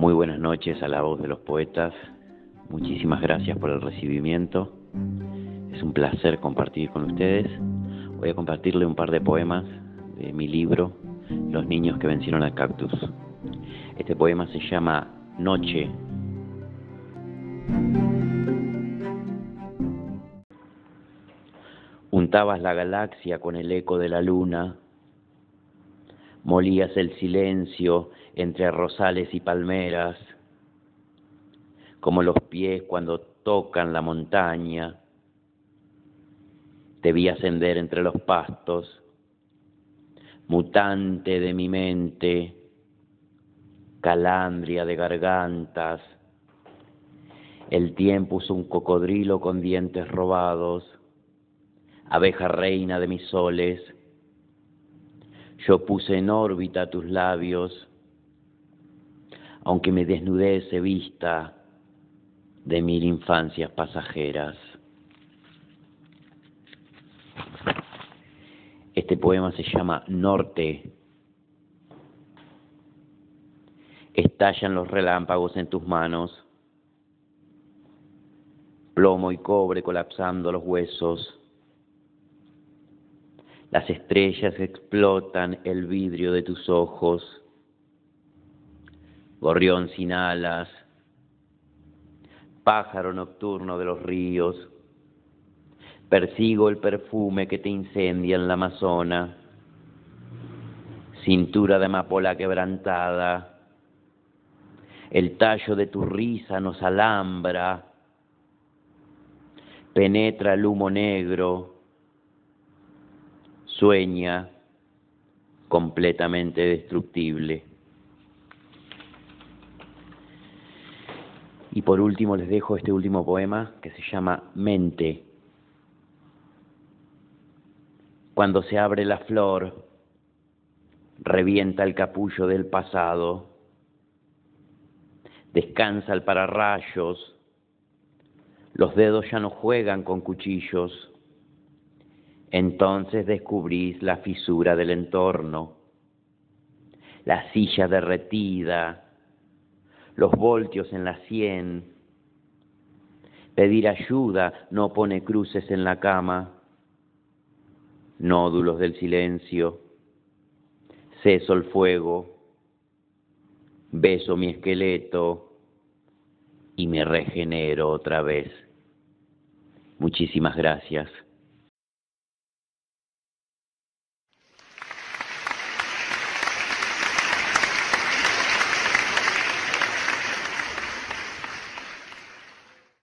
Muy buenas noches a la voz de los poetas. Muchísimas gracias por el recibimiento. Es un placer compartir con ustedes. Voy a compartirle un par de poemas de mi libro, Los niños que vencieron al cactus. Este poema se llama Noche. Untabas la galaxia con el eco de la luna, molías el silencio entre rosales y palmeras, como los pies cuando tocan la montaña. Te vi ascender entre los pastos, mutante de mi mente, calandria de gargantas. El tiempo usó un cocodrilo con dientes robados, abeja reina de mis soles. Yo puse en órbita tus labios, aunque me desnudece vista de mil infancias pasajeras. Este poema se llama Norte. Estallan los relámpagos en tus manos, plomo y cobre colapsando los huesos. Las estrellas explotan el vidrio de tus ojos. Gorrión sin alas, pájaro nocturno de los ríos, persigo el perfume que te incendia en la Amazona, cintura de amapola quebrantada, el tallo de tu risa nos alambra, penetra el humo negro, sueña completamente destructible. Y por último les dejo este último poema que se llama Mente. Cuando se abre la flor, revienta el capullo del pasado, descansa el pararrayos, los dedos ya no juegan con cuchillos, entonces descubrís la fisura del entorno, la silla derretida, los voltios en la sien. Pedir ayuda no pone cruces en la cama, nódulos del silencio. Ceso el fuego, beso mi esqueleto y me regenero otra vez. Muchísimas gracias.